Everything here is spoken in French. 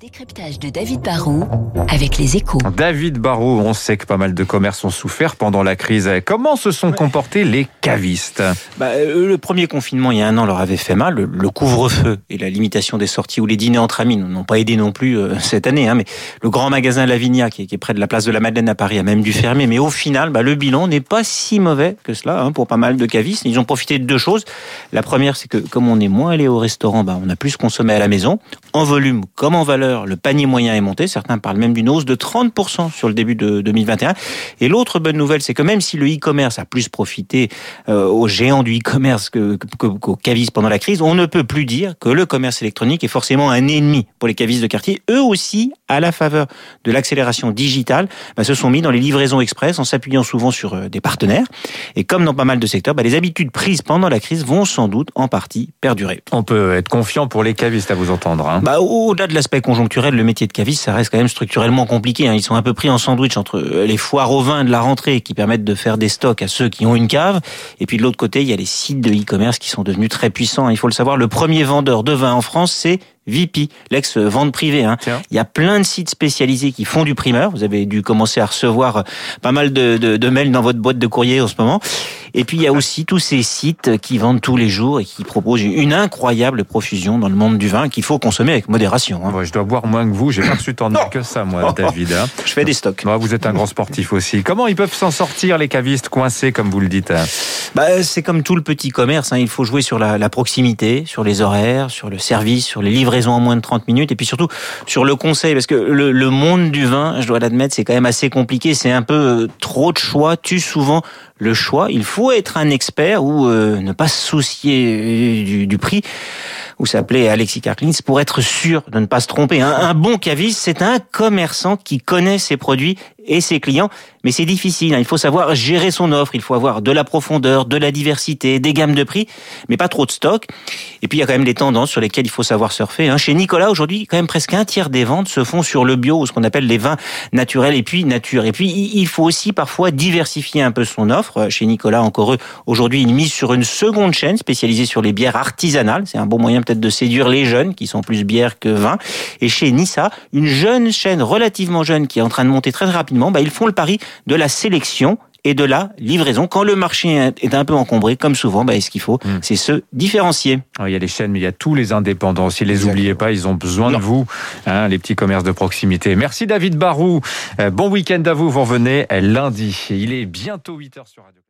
décryptage de David Barrault avec les échos. David Barrault, on sait que pas mal de commerces ont souffert pendant la crise. Comment se sont comportés les cavistes? Bah, euh, Le premier confinement, il y a un an, leur avait fait mal. Le, le couvre-feu et la limitation des sorties ou les dîners entre amis n'ont pas aidé non plus euh, cette année. Hein, mais le grand magasin Lavinia, qui est, qui est, près de la place de la Madeleine à Paris, a même dû fermer. Mais au final, bah, le bilan n'est pas si mauvais que cela hein, pour pas mal de cavistes. Ils ont profité de deux choses. La première, c'est que comme on est moins allé au restaurant, bah, on a plus consommé à la maison, en volume comme en valeur, le panier moyen est monté. Certains parlent même d'une hausse de 30% sur le début de 2021. Et l'autre bonne nouvelle, c'est que même si le e-commerce a plus profité euh, aux géants du e-commerce qu'aux que, que, cavistes pendant la crise, on ne peut plus dire que le commerce électronique est forcément un ennemi pour les cavistes de quartier. Eux aussi, à la faveur de l'accélération digitale, bah, se sont mis dans les livraisons express en s'appuyant souvent sur euh, des partenaires. Et comme dans pas mal de secteurs, bah, les habitudes prises pendant la crise vont sans doute en partie perdurer. On peut être confiant pour les cavistes à vous entendre. Hein. Bah, au-delà de l'aspect conjoncturel, le métier de caviste, ça reste quand même structurellement compliqué. Hein. Ils sont un peu pris en sandwich entre euh, les foires au vin de la rentrée qui permettent de faire des stocks à ceux qui ont une cave, et puis de l'autre côté, il y a les sites de e-commerce qui sont devenus très puissants. Il faut le savoir, le premier vendeur de vin en France, c'est VP, l'ex-vente privée. Hein. Il y a plein de sites spécialisés qui font du primeur. Vous avez dû commencer à recevoir pas mal de, de, de mails dans votre boîte de courrier en ce moment. Et puis il y a aussi tous ces sites qui vendent tous les jours et qui proposent une incroyable profusion dans le monde du vin qu'il faut consommer avec modération. Hein. Ouais, je dois boire moins que vous. J'ai pas reçu tant de que ça, moi, David. Hein. Je fais des stocks. Vous êtes un grand sportif aussi. Comment ils peuvent s'en sortir les cavistes coincés, comme vous le dites bah, c'est comme tout le petit commerce. Hein. Il faut jouer sur la, la proximité, sur les horaires, sur le service, sur les livraisons en moins de 30 minutes, et puis surtout sur le conseil, parce que le, le monde du vin, je dois l'admettre, c'est quand même assez compliqué. C'est un peu euh, trop de choix, tue souvent le choix. Il faut être un expert ou euh, ne pas se soucier du, du prix ou s'appelait Alexis Karklins pour être sûr de ne pas se tromper. Un, un bon caviste, c'est un commerçant qui connaît ses produits et ses clients, mais c'est difficile. Hein. Il faut savoir gérer son offre, il faut avoir de la profondeur, de la diversité, des gammes de prix, mais pas trop de stock. Et puis il y a quand même des tendances sur lesquelles il faut savoir surfer. Hein. Chez Nicolas aujourd'hui, quand même presque un tiers des ventes se font sur le bio, ou ce qu'on appelle les vins naturels et puis nature. Et puis il faut aussi parfois diversifier un peu son offre. Chez Nicolas, encore eux, aujourd'hui, il mise sur une seconde chaîne spécialisée sur les bières artisanales. C'est un bon moyen peut-être de séduire les jeunes qui sont plus bières que vin. Et chez Nissa, une jeune chaîne relativement jeune qui est en train de monter très rapidement, bah, ils font le pari de la sélection et de la livraison. Quand le marché est un peu encombré, comme souvent, bah, ce qu'il faut, mmh. c'est se différencier. il y a les chaînes, mais il y a tous les indépendants. Si les oubliez pas, ils ont besoin non. de vous, hein, les petits commerces de proximité. Merci David Barou. Euh, bon week-end à vous. Vous revenez lundi. Il est bientôt 8h sur Radio.